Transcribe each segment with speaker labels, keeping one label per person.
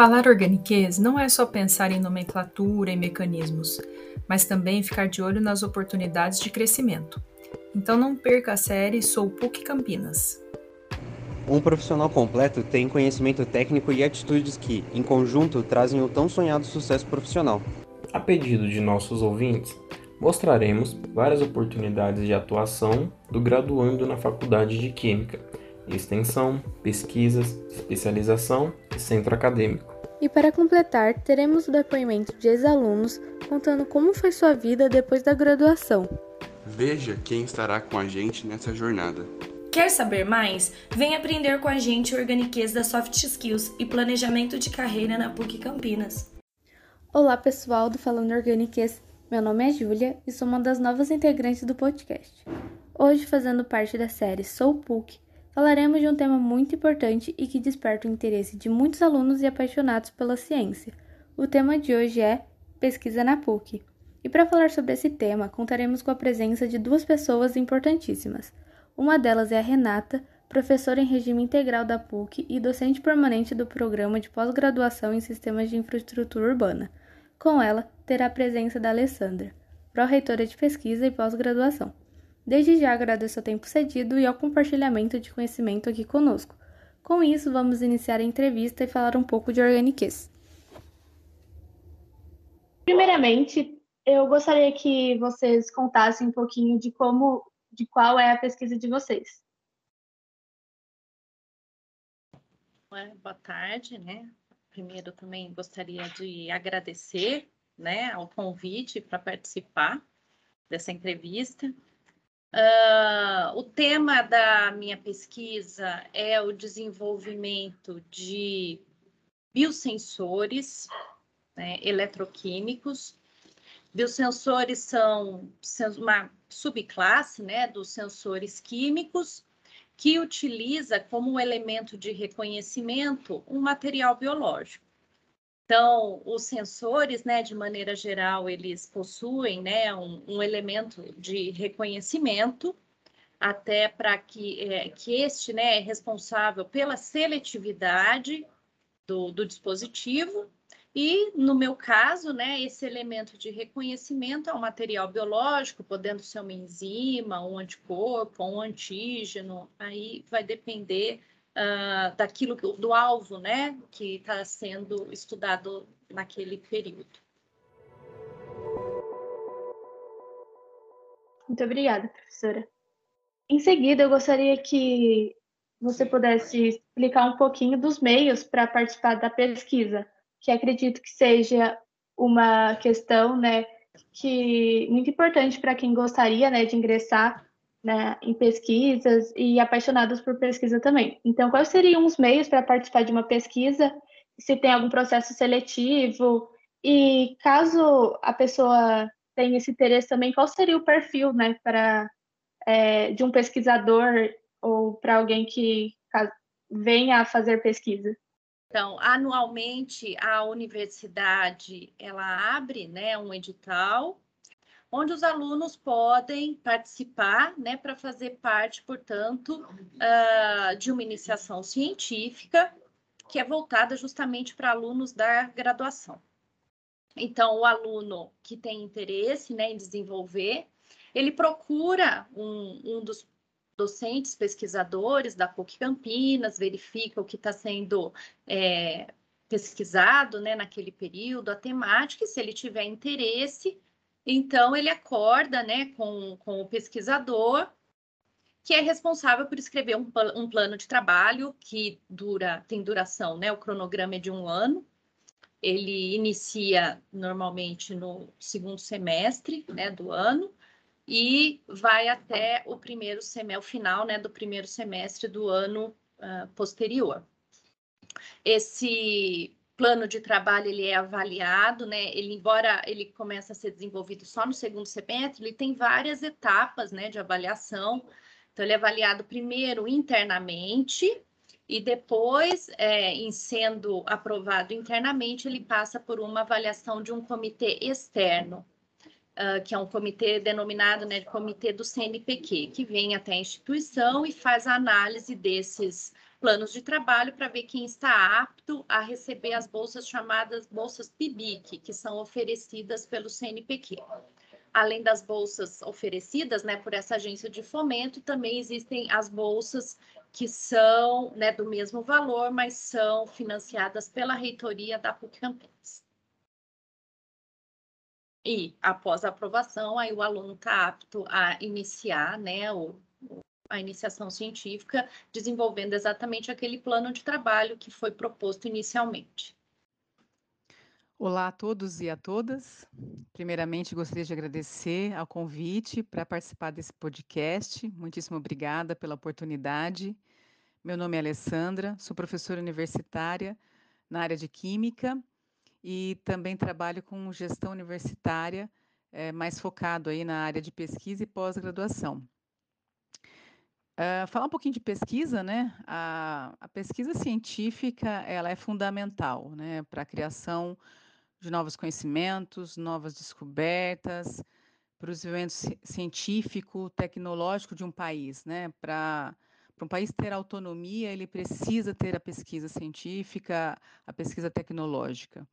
Speaker 1: Falar organiquez não é só pensar em nomenclatura e mecanismos, mas também ficar de olho nas oportunidades de crescimento. Então não perca a série Sou PUC Campinas.
Speaker 2: Um profissional completo tem conhecimento técnico e atitudes que, em conjunto, trazem o tão sonhado sucesso profissional.
Speaker 3: A pedido de nossos ouvintes, mostraremos várias oportunidades de atuação do graduando na Faculdade de Química, extensão, pesquisas, especialização e centro acadêmico.
Speaker 4: E para completar, teremos o depoimento de ex-alunos contando como foi sua vida depois da graduação.
Speaker 5: Veja quem estará com a gente nessa jornada.
Speaker 6: Quer saber mais? Vem aprender com a gente Organiquez da Soft Skills e Planejamento de Carreira na PUC Campinas.
Speaker 4: Olá pessoal do Falando Organiquez, meu nome é Júlia e sou uma das novas integrantes do podcast. Hoje, fazendo parte da série Sou PUC, falaremos de um tema muito importante e que desperta o interesse de muitos alunos e apaixonados pela ciência. O tema de hoje é Pesquisa na PUC. E para falar sobre esse tema, contaremos com a presença de duas pessoas importantíssimas. Uma delas é a Renata, professora em regime integral da PUC e docente permanente do programa de pós-graduação em Sistemas de Infraestrutura Urbana. Com ela, terá a presença da Alessandra, pró-reitora de pesquisa e pós-graduação. Desde já agradeço o tempo cedido e ao compartilhamento de conhecimento aqui conosco. Com isso, vamos iniciar a entrevista e falar um pouco de Organiquez.
Speaker 7: Primeiramente, eu gostaria que vocês contassem um pouquinho de como de qual é a pesquisa de vocês.
Speaker 8: Boa tarde, né? Primeiro também gostaria de agradecer, né, ao convite para participar dessa entrevista. Uh, o tema da minha pesquisa é o desenvolvimento de biosensores né, eletroquímicos. Biosensores são uma subclasse né, dos sensores químicos que utiliza como elemento de reconhecimento um material biológico. Então, os sensores, né, de maneira geral, eles possuem né, um, um elemento de reconhecimento, até para que, é, que este né, é responsável pela seletividade do, do dispositivo. E, no meu caso, né, esse elemento de reconhecimento é um material biológico, podendo ser uma enzima, um anticorpo, um antígeno, aí vai depender uh, daquilo, do alvo, né, que está sendo estudado naquele período.
Speaker 7: Muito obrigada, professora. Em seguida, eu gostaria que você pudesse explicar um pouquinho dos meios para participar da pesquisa que acredito que seja uma questão, né, que muito importante para quem gostaria, né, de ingressar né, em pesquisas e apaixonados por pesquisa também. Então, quais seriam os meios para participar de uma pesquisa? Se tem algum processo seletivo e caso a pessoa tenha esse interesse também, qual seria o perfil, né, para é, de um pesquisador ou para alguém que venha a fazer pesquisa?
Speaker 8: Então, anualmente a universidade ela abre, né, um edital onde os alunos podem participar, né, para fazer parte, portanto, uh, de uma iniciação científica que é voltada justamente para alunos da graduação. Então, o aluno que tem interesse, né, em desenvolver, ele procura um, um dos docentes, pesquisadores da PUC Campinas, verifica o que está sendo é, pesquisado né, naquele período, a temática, e se ele tiver interesse, então ele acorda né, com, com o pesquisador, que é responsável por escrever um, um plano de trabalho que dura, tem duração, né? O cronograma é de um ano. Ele inicia normalmente no segundo semestre né, do ano e vai até o primeiro semestre, final né, do primeiro semestre do ano uh, posterior. Esse plano de trabalho ele é avaliado, né? Ele, embora ele comece a ser desenvolvido só no segundo semestre, ele tem várias etapas, né, de avaliação. Então, ele é avaliado primeiro internamente e depois, é, em sendo aprovado internamente, ele passa por uma avaliação de um comitê externo, uh, que é um comitê denominado né, de Comitê do CNPq, que vem até a instituição e faz a análise desses planos de trabalho para ver quem está apto a receber as bolsas chamadas bolsas PIBIC, que são oferecidas pelo CNPq. Além das bolsas oferecidas né, por essa agência de fomento, também existem as bolsas que são né, do mesmo valor, mas são financiadas pela reitoria da PUC Campinas. E após a aprovação, aí o aluno está apto a iniciar né, o, a iniciação científica, desenvolvendo exatamente aquele plano de trabalho que foi proposto inicialmente.
Speaker 9: Olá a todos e a todas. Primeiramente, gostaria de agradecer ao convite para participar desse podcast. Muitíssimo obrigada pela oportunidade. Meu nome é Alessandra, sou professora universitária na área de Química e também trabalho com gestão universitária, é, mais focado aí na área de pesquisa e pós-graduação. Uh, falar um pouquinho de pesquisa, né? A, a, pesquisa científica ela é fundamental, né, para a criação de novos conhecimentos, novas descobertas, para o desenvolvimento científico, tecnológico de um país, né? Para para um país ter autonomia, ele precisa ter a pesquisa científica, a pesquisa tecnológica.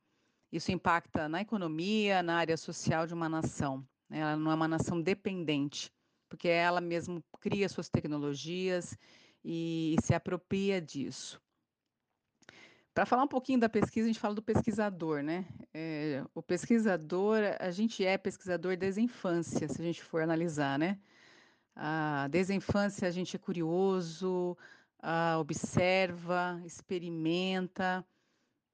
Speaker 9: Isso impacta na economia, na área social de uma nação. Né? Ela não é uma nação dependente, porque ela mesmo cria suas tecnologias e, se apropria disso. Para falar um pouquinho da pesquisa, a gente fala do pesquisador, né? É, o pesquisador, a gente é pesquisador desde a infância, se a gente for analisar, né? Ah, desde a infância a gente é curioso, ah, observa, experimenta,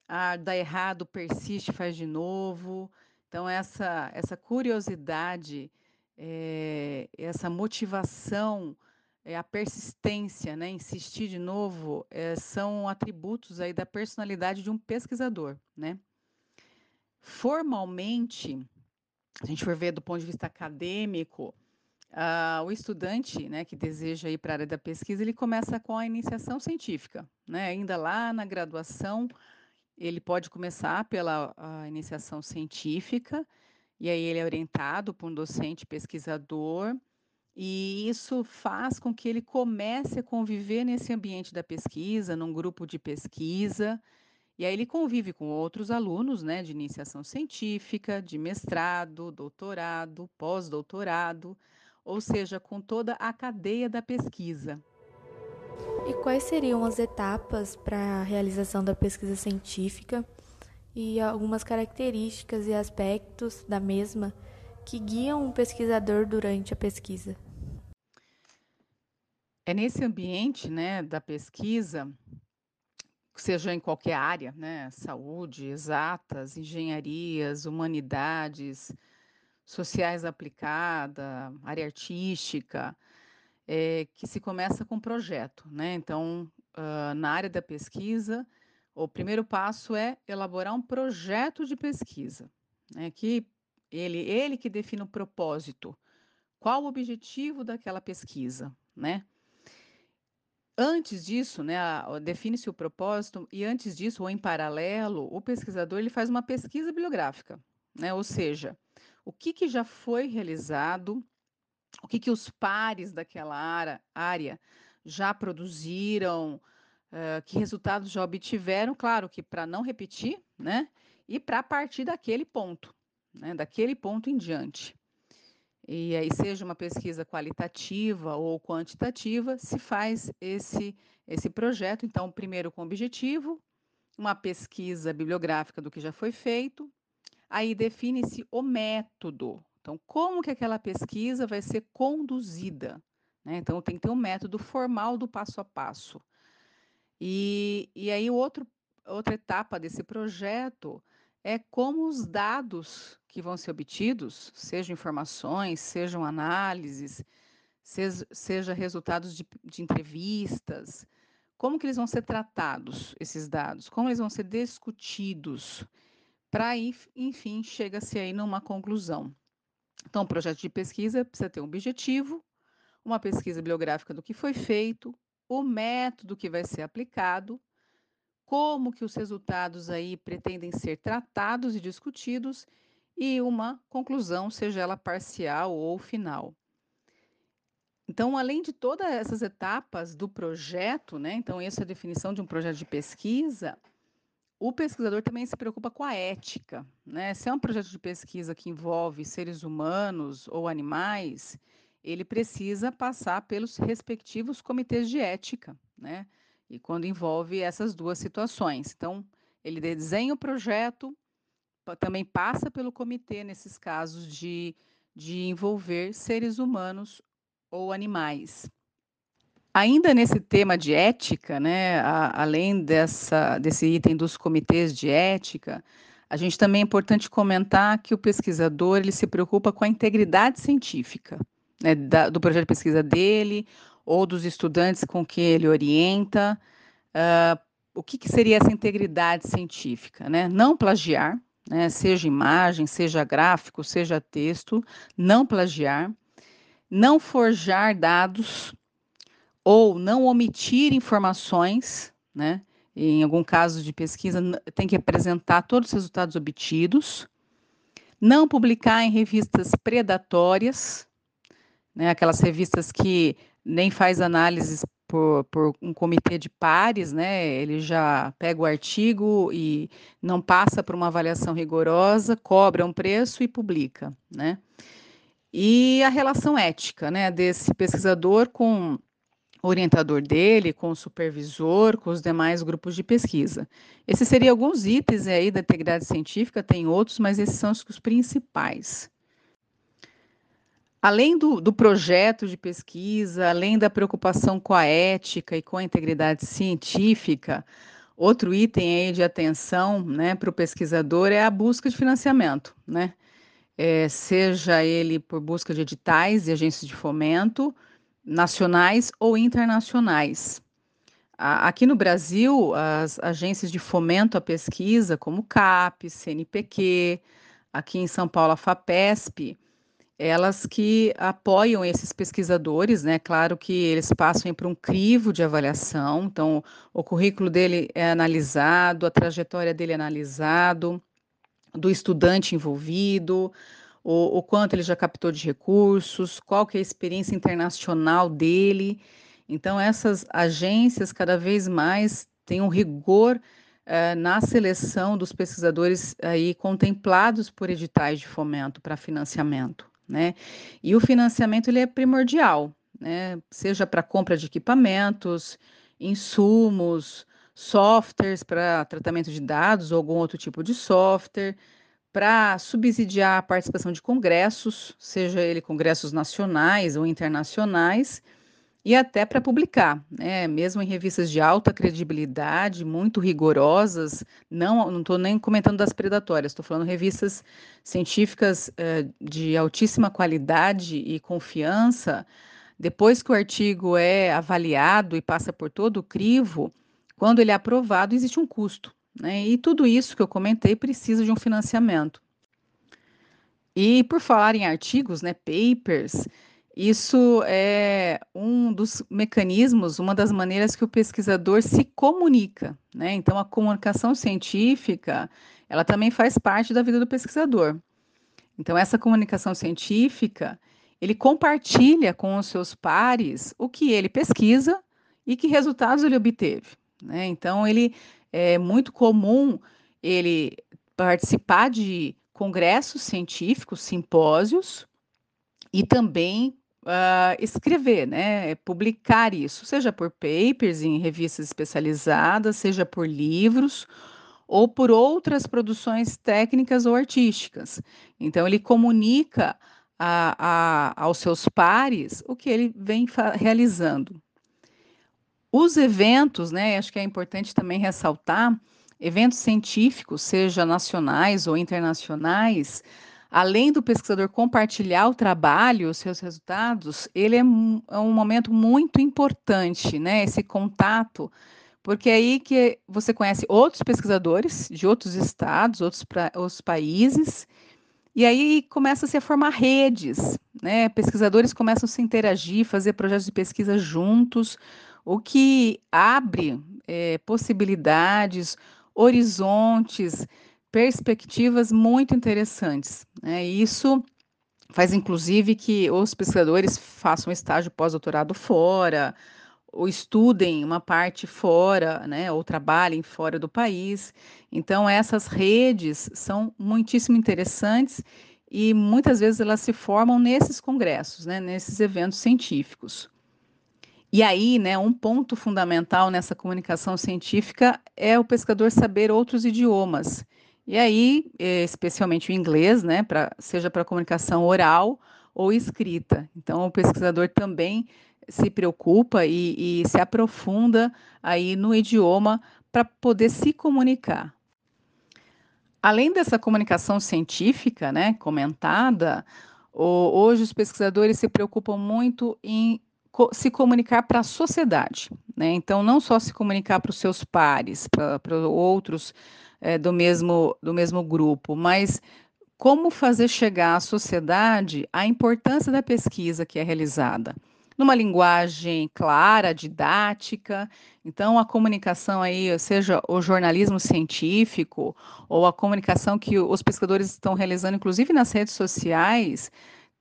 Speaker 9: ah, dá errado, persiste, faz de novo. Então, essa, essa curiosidade, é, essa motivação, é, a persistência, né, insistir de novo, é, são atributos aí da personalidade de um pesquisador. Né? Formalmente, a gente for ver do ponto de vista acadêmico, Uh, o estudante né, que deseja ir para a área da pesquisa, ele começa com a iniciação científica. Né? Ainda lá na graduação, ele pode começar pela iniciação científica, e aí ele é orientado por um docente pesquisador, e isso faz com que ele comece a conviver nesse ambiente da pesquisa, num grupo de pesquisa, e aí ele convive com outros alunos, né, de iniciação científica, de mestrado, doutorado, pós-doutorado, ou seja, com toda a cadeia da pesquisa.
Speaker 4: E quais seriam as etapas para a realização da pesquisa científica e algumas características e aspectos da mesma que guiam um pesquisador durante a pesquisa?
Speaker 9: É nesse ambiente, né, da pesquisa, seja em qualquer área, né, saúde, exatas, engenharias, humanidades, sociais aplicada, área artística, é, que se começa com projeto, né? Então, uh, na área da pesquisa, o primeiro passo é elaborar um projeto de pesquisa, né? Que ele, ele que define o propósito, qual o objetivo daquela pesquisa, né? Antes disso, né, define-se o propósito e antes disso, ou em paralelo, o pesquisador ele faz uma pesquisa bibliográfica, né? Ou seja, o que, que já foi realizado o que, que os pares daquela área já produziram, que resultados já obtiveram, claro que para não repetir, né? E para partir daquele ponto, né? Daquele ponto em diante. E aí, seja uma pesquisa qualitativa ou quantitativa, se faz esse, esse projeto, então, primeiro com objetivo, uma pesquisa bibliográfica do que já foi feito, aí define-se o método, então, como que aquela pesquisa vai ser conduzida? Né? Então, tem que ter um método formal do passo a passo. E, e aí, outro, outra etapa desse projeto é como os dados que vão ser obtidos, sejam informações, sejam análises, seja, seja resultados de, de entrevistas, como que eles vão ser tratados, esses dados, como eles vão ser discutidos, para, enfim, chega-se aí numa conclusão. Então, o projeto de pesquisa precisa ter um objetivo, uma pesquisa bibliográfica do que foi feito, o método que vai ser aplicado, como que os resultados aí pretendem ser tratados e discutidos e, uma conclusão, seja ela parcial ou final. Então, além de todas essas etapas do projeto, né? Então, essa é a definição de um projeto de pesquisa. O pesquisador também se preocupa com a ética, né? Se é um projeto de pesquisa que envolve seres humanos ou animais, ele precisa passar pelos respectivos comitês de ética, né? E quando envolve essas duas situações. Então, ele desenha o projeto, também passa pelo comitê nesses casos de, de envolver seres humanos ou animais. Ainda nesse tema de ética, né, a, além dessa, desse item dos comitês de ética, a gente também é importante comentar que o pesquisador ele se preocupa com a integridade científica né, da, do projeto de pesquisa dele ou dos estudantes com que ele orienta. Uh, o que, que, seria essa integridade científica? Né? Não plagiar, né, seja imagem, seja gráfico, seja texto, não plagiar não forjar dados ou não omitir informações, né? Em algum caso de pesquisa, tem que apresentar todos os resultados obtidos, não publicar em revistas predatórias, né? Aquelas revistas que nem faz análises por, por, um comitê de pares, né? Ele já pega o artigo e não passa por uma avaliação rigorosa, cobra um preço e publica, né? e a relação ética né, desse pesquisador com o orientador dele, com o supervisor, com os demais grupos de pesquisa. Esses seriam alguns itens aí da integridade científica, tem outros, mas esses são os principais. Além do, do, projeto de pesquisa, além da preocupação com a ética e com a integridade científica, outro item aí de atenção né, para o pesquisador é a busca de financiamento. Né? é, seja ele por busca de editais e agências de fomento, nacionais ou internacionais. Aqui no Brasil, as agências de fomento à pesquisa, como CAP, CNPq, aqui em São Paulo, a FAPESP, elas que apoiam esses pesquisadores, né? Claro que eles passam por um crivo de avaliação, então o currículo dele é analisado, a trajetória dele é analisado, do estudante envolvido, o, o, quanto ele já captou de recursos, qual que é a experiência internacional dele. Então, essas agências cada vez mais têm um rigor uh, na seleção dos pesquisadores aí contemplados por editais de fomento para financiamento, né? E o financiamento ele é primordial, né? Seja para compra de equipamentos, insumos, softwares para tratamento de dados ou algum outro tipo de software, para subsidiar a participação de congressos, seja ele congressos nacionais ou internacionais, e até para publicar, né? mesmo em revistas de alta credibilidade, muito rigorosas, não estou nem comentando das predatórias, estou falando revistas científicas eh, de altíssima qualidade e confiança. Depois que o artigo é avaliado e passa por todo o crivo, quando ele é aprovado, existe um custo. Né? E tudo isso que eu comentei precisa de um financiamento. E por falar em artigos, né, papers, isso é um dos mecanismos, uma das maneiras que o pesquisador se comunica. Né? Então, a comunicação científica, ela também faz parte da vida do pesquisador. Então, essa comunicação científica, ele compartilha com os seus pares o que ele pesquisa e que resultados ele obteve. Né? Então, ele é muito comum ele participar de congressos científicos, simpósios, e também uh, escrever, né? publicar isso, seja por papers em revistas especializadas, seja por livros ou por outras produções técnicas ou artísticas. Então, ele comunica a, a, aos seus pares o que ele vem realizando. Os eventos, né, acho que é importante também ressaltar, eventos científicos, seja nacionais ou internacionais, além do pesquisador compartilhar o trabalho, os seus resultados, ele é um, é um momento muito importante, né, esse contato, porque é aí que você conhece outros pesquisadores de outros estados, outros, pra, outros países, e aí começa -se a formar redes, né? Pesquisadores começam a se interagir, fazer projetos de pesquisa juntos, o que abre é, possibilidades, horizontes, perspectivas muito interessantes. Né? Isso faz inclusive que os pesquisadores façam estágio pós-doutorado fora, ou estudem uma parte fora, né, ou trabalhem fora do país. Então, essas redes são muitíssimo interessantes e muitas vezes elas se formam nesses congressos, né, nesses eventos científicos. E aí, né, um ponto fundamental nessa comunicação científica é o pescador saber outros idiomas. E aí, especialmente o inglês, né, pra, seja para comunicação oral ou escrita. Então, o pesquisador também se preocupa e, e se aprofunda aí no idioma para poder se comunicar. Além dessa comunicação científica, né, comentada, o, hoje os pesquisadores se preocupam muito em co se comunicar para a sociedade, né? Então, não só se comunicar para os seus pares, para outros é, do mesmo do mesmo grupo, mas como fazer chegar à sociedade a importância da pesquisa que é realizada numa linguagem clara, didática. Então, a comunicação aí, seja o jornalismo científico ou a comunicação que os pesquisadores estão realizando, inclusive nas redes sociais,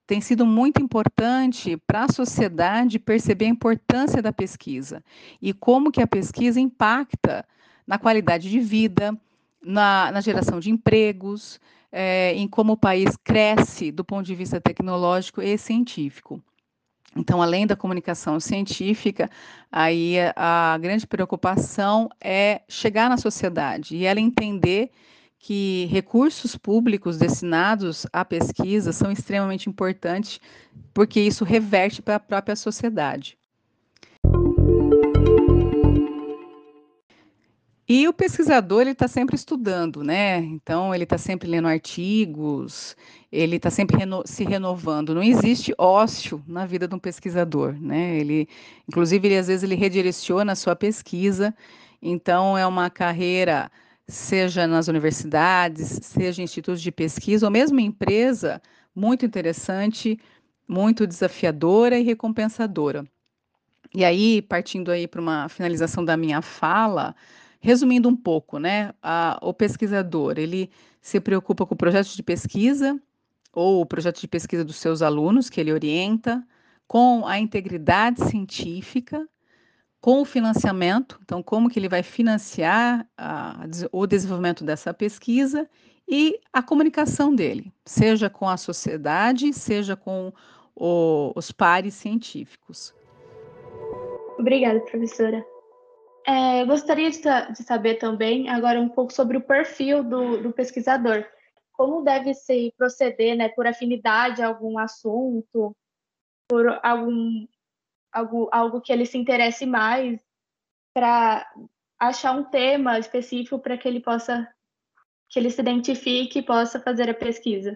Speaker 9: tem sido muito importante para a sociedade perceber a importância da pesquisa e como que a pesquisa impacta na qualidade de vida, na, na geração de empregos, é, em como o país cresce do ponto de vista tecnológico e científico. Então, além da comunicação científica, aí a grande preocupação é chegar na sociedade e ela entender que recursos públicos destinados à pesquisa são extremamente importantes, porque isso reverte para a própria sociedade. E o pesquisador ele está sempre estudando, né? Então ele está sempre lendo artigos, ele está sempre reno se renovando. Não existe ócio na vida de um pesquisador, né? Ele, inclusive, ele, às vezes ele redireciona a sua pesquisa. Então é uma carreira, seja nas universidades, seja em institutos de pesquisa ou mesmo em empresa, muito interessante, muito desafiadora e recompensadora. E aí, partindo aí para uma finalização da minha fala, Resumindo um pouco, né, a, o pesquisador, ele se preocupa com o projeto de pesquisa ou o projeto de pesquisa dos seus alunos que ele orienta, com a integridade científica, com o financiamento, então como que ele vai financiar a, o desenvolvimento dessa pesquisa e a comunicação dele, seja com a sociedade, seja com o, os pares científicos.
Speaker 7: Obrigada, professora. É, gostaria de, de, saber também agora um pouco sobre o perfil do, do pesquisador. Como deve se proceder, né, por afinidade a algum assunto, por algum algo, algo que ele se interesse mais, para achar um tema específico para que ele possa que ele se identifique e possa fazer a pesquisa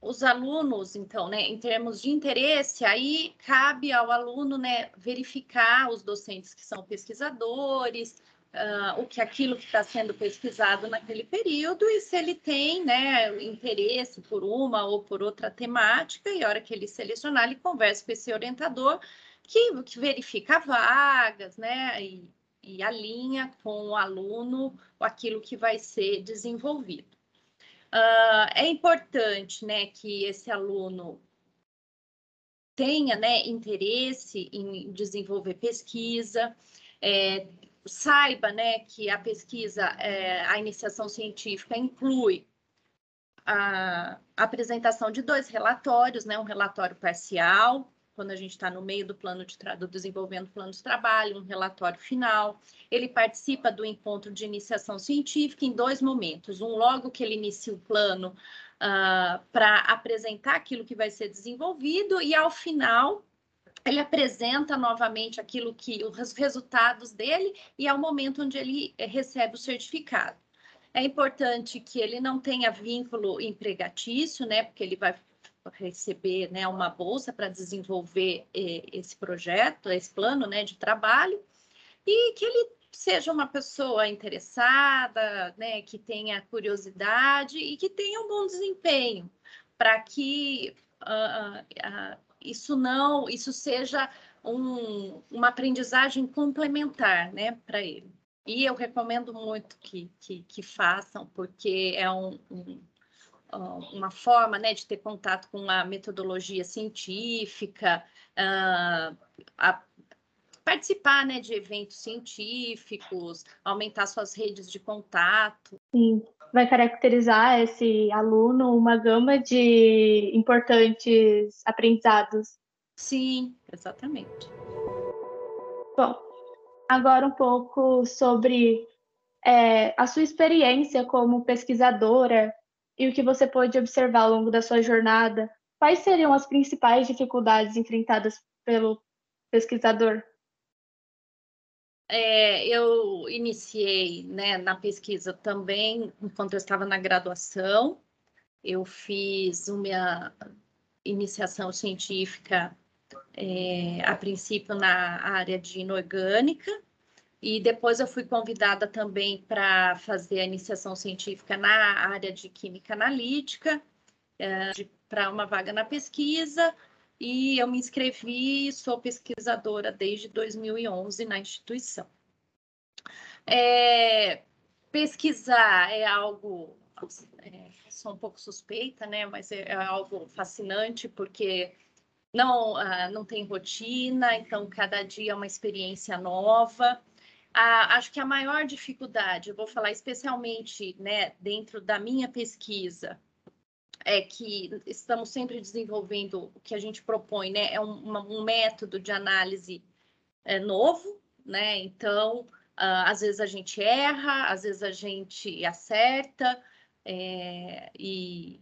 Speaker 8: os alunos, então, né, em termos de interesse, aí cabe ao aluno, né, verificar os docentes que são pesquisadores, uh, o que aquilo que está sendo pesquisado naquele período e se ele tem, né, interesse por uma ou por outra temática e a hora que ele selecionar, ele conversa com esse orientador que, que verifica vagas, né, e, e alinha com o aluno aquilo que vai ser desenvolvido. Uh, é importante né, que esse aluno tenha né, interesse em desenvolver pesquisa, é, saiba né, que a pesquisa, é, a iniciação científica inclui a apresentação de dois relatórios, né, um relatório parcial quando a gente está no meio do plano de do desenvolvendo plano de trabalho, um relatório final. Ele participa do encontro de iniciação científica em dois momentos. Um logo que ele inicia o plano uh, para apresentar aquilo que vai ser desenvolvido e ao final ele apresenta novamente aquilo que os resultados dele e é o momento onde ele eh, recebe o certificado. É importante que ele não tenha vínculo empregatício, né? Porque ele vai receber né, uma bolsa para desenvolver eh, esse projeto, esse plano né, de trabalho, e que ele seja uma pessoa interessada, né, que tenha curiosidade e que tenha um bom desempenho, para que uh, uh, isso não, isso seja um, uma aprendizagem complementar, né, para ele. E eu recomendo muito que, que, que façam, porque é um, um uma forma né, de ter contato com a metodologia científica, uh, a participar né, de eventos científicos, aumentar suas redes de contato.
Speaker 7: Sim, vai caracterizar esse aluno uma gama de importantes aprendizados.
Speaker 8: Sim, exatamente.
Speaker 7: Bom, agora um pouco sobre é, a sua experiência como pesquisadora e o que você pôde observar ao longo da sua jornada. Quais seriam as principais dificuldades enfrentadas pelo pesquisador?
Speaker 8: É, eu iniciei né, na pesquisa também enquanto eu estava na graduação. Eu fiz uma iniciação científica, é, a princípio na área de inorgânica, e depois eu fui convidada também para fazer a iniciação científica na área de química analítica, é, para uma vaga na pesquisa, e eu me inscrevi e sou pesquisadora desde 2011 na instituição. É, pesquisar é algo, é, sou um pouco suspeita, né, mas é, é algo fascinante porque não, uh, não tem rotina, então cada dia é uma experiência nova. Ah, acho que a maior dificuldade, eu vou falar especialmente né, dentro da minha pesquisa, é que estamos sempre desenvolvendo o que a gente propõe, né? É um, um método de análise é, novo, né? Então, uh, às vezes a gente erra, às vezes a gente acerta, é, e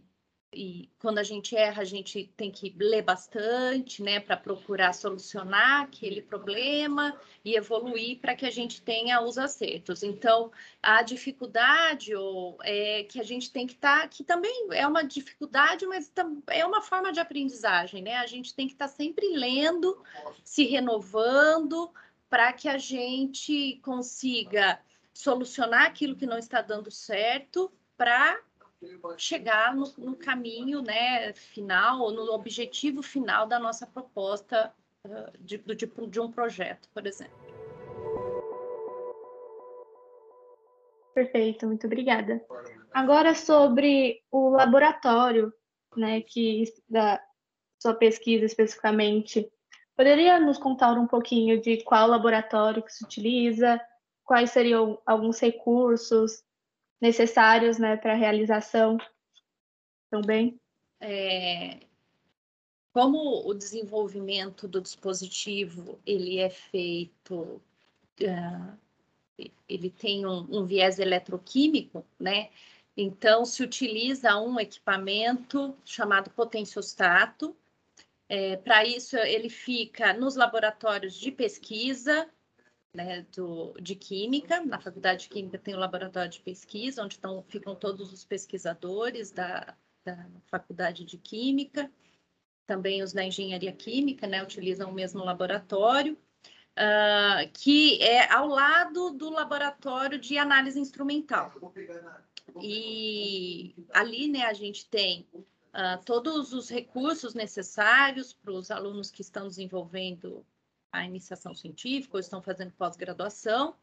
Speaker 8: e quando a gente erra, a gente tem que ler bastante, né, para procurar solucionar aquele problema e evoluir para que a gente tenha os acertos. Então, a dificuldade ou, é que a gente tem que estar, tá, que também é uma dificuldade, mas é uma forma de aprendizagem, né? A gente tem que estar tá sempre lendo, se renovando, para que a gente consiga solucionar aquilo que não está dando certo para chegar no, no, caminho né, final, no objetivo final da nossa proposta uh, de, do tipo de um projeto, por exemplo.
Speaker 7: Perfeito, muito obrigada. Agora sobre o laboratório, né, que da sua pesquisa especificamente, poderia nos contar um pouquinho de qual laboratório que se utiliza, quais seriam alguns recursos necessários né, para a realização também?
Speaker 8: É, como o desenvolvimento do dispositivo ele é feito, uh, ele tem um, um, viés eletroquímico, né? Então se utiliza um equipamento chamado potenciostato. É, Para isso ele fica nos laboratórios de pesquisa né, do, de Química. Na Faculdade de Química tem o laboratório de pesquisa, onde estão, ficam todos os pesquisadores da, da Faculdade de Química. Também os da Engenharia Química, né, utilizam o mesmo laboratório, uh, que é ao lado do laboratório de análise instrumental. E ali, né, a gente tem uh, todos os recursos necessários para os alunos que estão desenvolvendo a iniciação científica ou estão fazendo pós-graduação,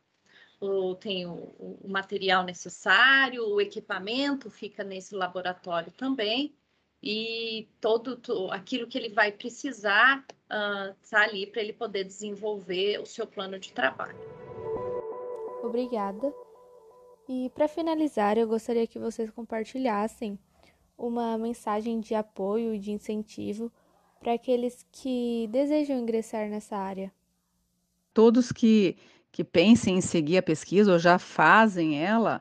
Speaker 8: ou tem o, o, material necessário, o equipamento fica nesse laboratório também, e todo, aquilo que ele vai precisar está uh, ali para ele poder desenvolver o seu plano de trabalho.
Speaker 4: Obrigada. E para finalizar, eu gostaria que vocês compartilhassem uma mensagem de apoio e de incentivo para aqueles que desejam ingressar nessa área?
Speaker 9: Todos que, que pensem em seguir a pesquisa ou já fazem ela,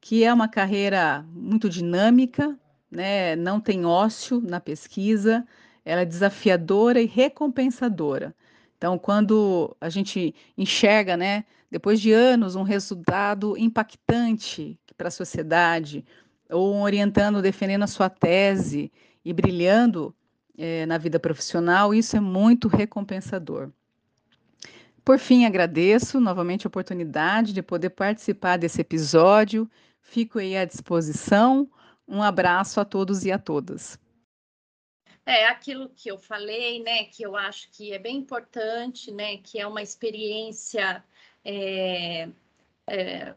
Speaker 9: que é uma carreira muito dinâmica, né? não tem ócio na pesquisa, ela é desafiadora e recompensadora. Então, quando a gente enxerga, né, depois de anos, um resultado impactante para a sociedade, ou orientando, defendendo a sua tese e brilhando, é, na vida profissional, isso é muito recompensador. Por fim, agradeço novamente a oportunidade de poder participar desse episódio. Fico aí à disposição. Um abraço a todos e a todas.
Speaker 8: É aquilo que eu falei, né? Que eu acho que é bem importante, né? Que é uma experiência, é, é,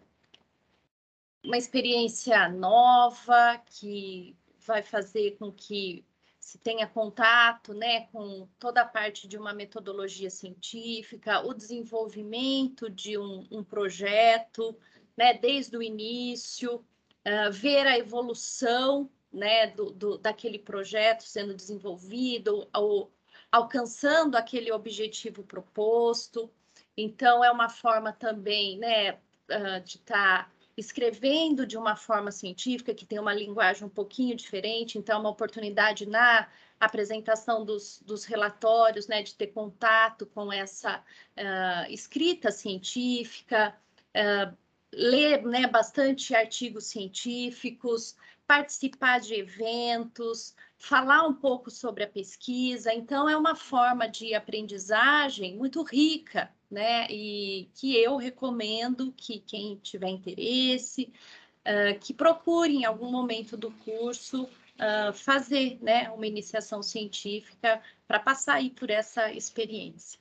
Speaker 8: uma experiência nova que vai fazer com que se tenha contato né, com toda a parte de uma metodologia científica, o desenvolvimento de um, um projeto, né, desde o início, uh, ver a evolução né, do, do, daquele projeto sendo desenvolvido, ao, alcançando aquele objetivo proposto. Então, é uma forma também né, uh, de estar tá escrevendo de uma forma científica, que tem uma linguagem um pouquinho diferente, então, é uma oportunidade na apresentação dos, dos relatórios, né, de ter contato com essa uh, escrita científica, uh, ler né, bastante artigos científicos, participar de eventos, falar um pouco sobre a pesquisa. Então, é uma forma de aprendizagem muito rica, né? E que eu recomendo que quem tiver interesse, uh, que procure em algum momento do curso uh, fazer né, uma iniciação científica para passar aí por essa experiência.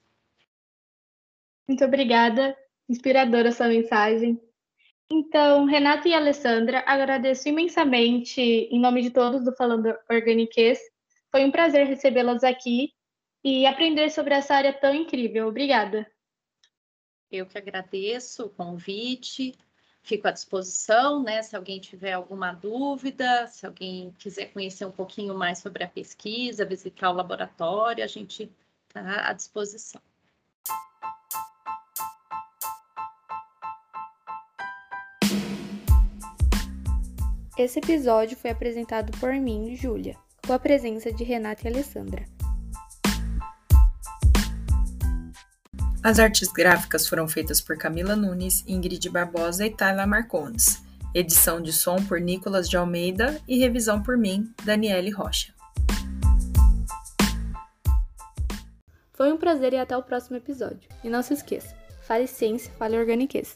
Speaker 7: Muito obrigada, inspiradora sua mensagem. Então, Renata e Alessandra, agradeço imensamente em nome de todos do Falando Organiquez. Foi um prazer recebê-las aqui e aprender sobre essa área tão incrível. Obrigada.
Speaker 8: Eu que agradeço o convite. Fico à disposição, né? Se alguém tiver alguma dúvida, se alguém quiser conhecer um pouquinho mais sobre a pesquisa, visitar o laboratório, a gente está à disposição.
Speaker 4: Esse episódio foi apresentado por mim, Júlia, com a presença de Renata e Alessandra.
Speaker 1: As artes gráficas foram feitas por Camila Nunes, Ingrid Barbosa e Tayla Marcondes. Edição de som por Nicolas de Almeida e revisão por mim, Daniele Rocha.
Speaker 4: Foi um prazer e até o próximo episódio. E não se esqueça, fale ciência, fale organiquez.